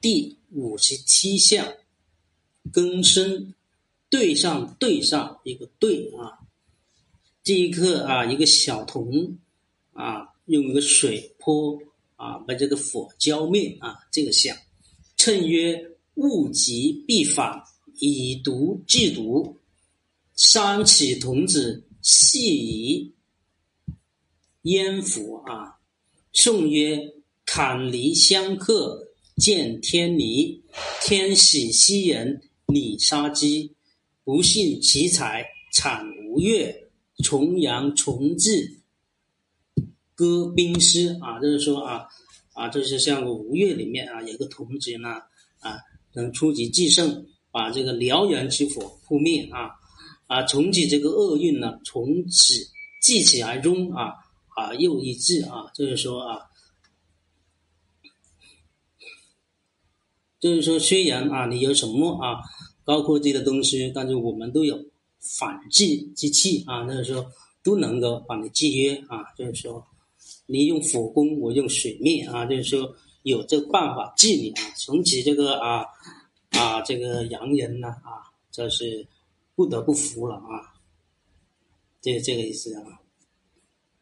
第五十七项，根生对上对上一个对啊，这一刻啊一个小童啊用一个水泼啊把这个火浇灭啊这个象，称曰物极必反，以毒制毒，三起童子系以烟符啊，颂曰坎离相克。见天离，天喜西人，李杀鸡，不信其财，产吴越，重阳重至，歌兵师啊，就是说啊啊，就是像吴越里面啊，有个童子呢啊，能出奇制胜，把这个燎原之火扑灭啊啊，重启这个厄运呢，从此记起而终啊啊，又一至啊，就是说啊。就是说，虽然啊，你有什么啊，高科技的东西，但是我们都有反制之气啊。就是说，都能够把你制约啊。就是说，你用火攻，我用水灭啊。就是说，有这个办法治你啊。从此这个啊啊，这个洋人呢啊，这是不得不服了啊。这这个意思啊。